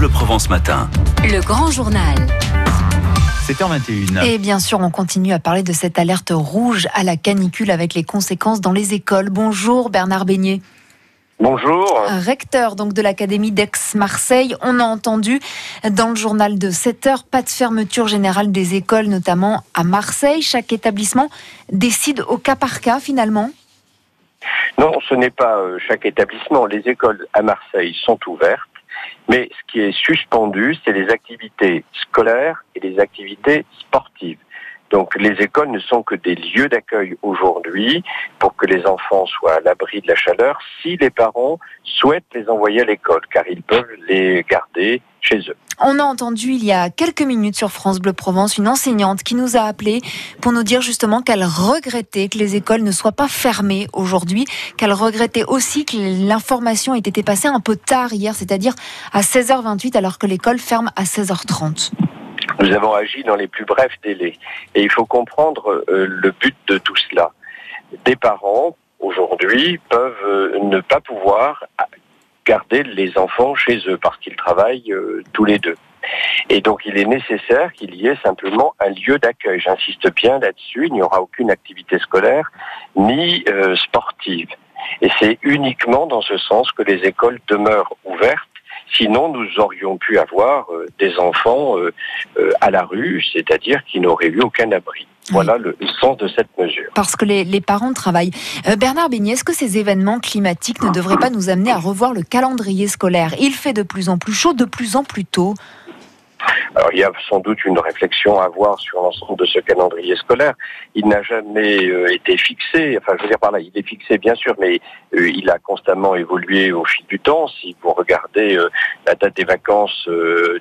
Bleu Provence Matin. Le grand journal. 7h21. Et bien sûr, on continue à parler de cette alerte rouge à la canicule avec les conséquences dans les écoles. Bonjour Bernard Beignet. Bonjour. Recteur donc de l'Académie d'Aix-Marseille, on a entendu dans le journal de 7 heures, pas de fermeture générale des écoles, notamment à Marseille. Chaque établissement décide au cas par cas finalement Non, ce n'est pas euh, chaque établissement. Les écoles à Marseille sont ouvertes, mais ce qui est suspendu, c'est les activités scolaires et les activités sportives. Donc les écoles ne sont que des lieux d'accueil aujourd'hui pour que les enfants soient à l'abri de la chaleur si les parents souhaitent les envoyer à l'école, car ils peuvent les garder chez eux. On a entendu il y a quelques minutes sur France Bleu Provence une enseignante qui nous a appelé pour nous dire justement qu'elle regrettait que les écoles ne soient pas fermées aujourd'hui, qu'elle regrettait aussi que l'information ait été passée un peu tard hier, c'est-à-dire à 16h28 alors que l'école ferme à 16h30. Nous avons agi dans les plus brefs délais. Et il faut comprendre euh, le but de tout cela. Des parents, aujourd'hui, peuvent euh, ne pas pouvoir garder les enfants chez eux parce qu'ils travaillent euh, tous les deux. Et donc il est nécessaire qu'il y ait simplement un lieu d'accueil. J'insiste bien là-dessus, il n'y aura aucune activité scolaire ni sportive. Et c'est uniquement dans ce sens que les écoles demeurent ouvertes Sinon, nous aurions pu avoir euh, des enfants euh, euh, à la rue, c'est-à-dire qui n'auraient eu aucun abri. Voilà le, sens de cette mesure. Parce que les, les parents travaillent. Bernard Beignet, est-ce que ces événements climatiques ne devraient pas nous amener à revoir le calendrier scolaire? Il fait de plus en plus chaud, de plus en plus tôt. Alors, il y a sans doute une réflexion à avoir sur l'ensemble de ce calendrier scolaire. Il n'a jamais euh, été fixé. Enfin, je veux dire par là, il est fixé bien sûr, mais euh, il a constamment évolué au fil du temps. Si vous regardez euh, la date des vacances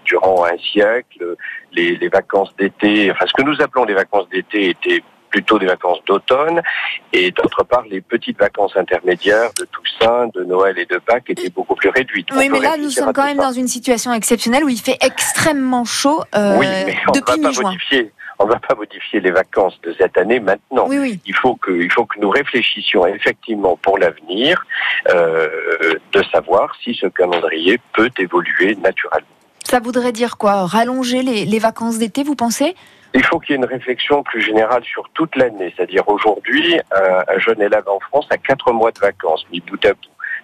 durant un siècle, les, les vacances d'été, enfin ce que nous appelons les vacances d'été étaient plutôt des vacances d'automne, et d'autre part, les petites vacances intermédiaires de Toussaint, de Noël et de Pâques étaient beaucoup plus réduites. Oui, mais là, nous sommes quand même dans une situation exceptionnelle où il fait extrêmement chaud euh, oui, mais on depuis modifier. On ne va pas modifier les vacances de cette année maintenant. Oui, oui. Il faut que, il faut que nous réfléchissions effectivement pour l'avenir euh, de savoir si ce calendrier peut évoluer naturellement. Ça voudrait dire quoi? Rallonger les, les vacances d'été, vous pensez? Il faut qu'il y ait une réflexion plus générale sur toute l'année. C'est-à-dire aujourd'hui, un, jeune élève en France a quatre mois de vacances, mis bout à bout.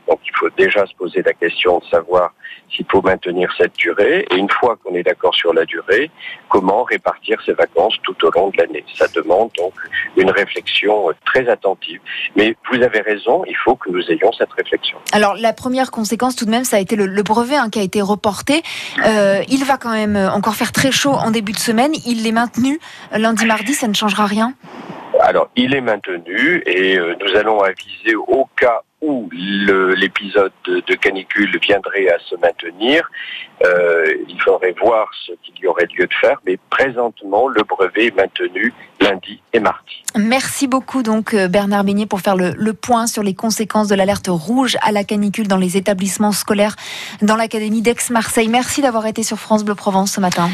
Donc il faut déjà se poser la question de savoir s'il faut maintenir cette durée et une fois qu'on est d'accord sur la durée, comment répartir ces vacances tout au long de l'année. Ça demande donc une réflexion très attentive. Mais vous avez raison, il faut que nous ayons cette réflexion. Alors la première conséquence tout de même, ça a été le, brevet hein, qui a été reporté. Euh, il va quand même encore faire très chaud en début de semaine. Il l'est maintenu lundi, mardi, ça ne changera rien? Alors, il est maintenu et euh, nous allons aviser au cas où l'épisode de, canicule viendrait à se maintenir, euh, il faudrait voir ce qu'il y aurait lieu de faire, mais présentement, le brevet est maintenu lundi et mardi. Merci beaucoup donc euh, Bernard Beignet pour faire le, le point sur les conséquences de l'alerte rouge à la canicule dans les établissements scolaires dans l'Académie d'Aix-Marseille. Merci d'avoir été sur France Bleu Provence ce matin.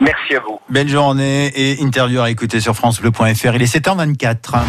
Merci à vous. Belle journée et interview à écouter sur francebleu.fr. Il est 7h24.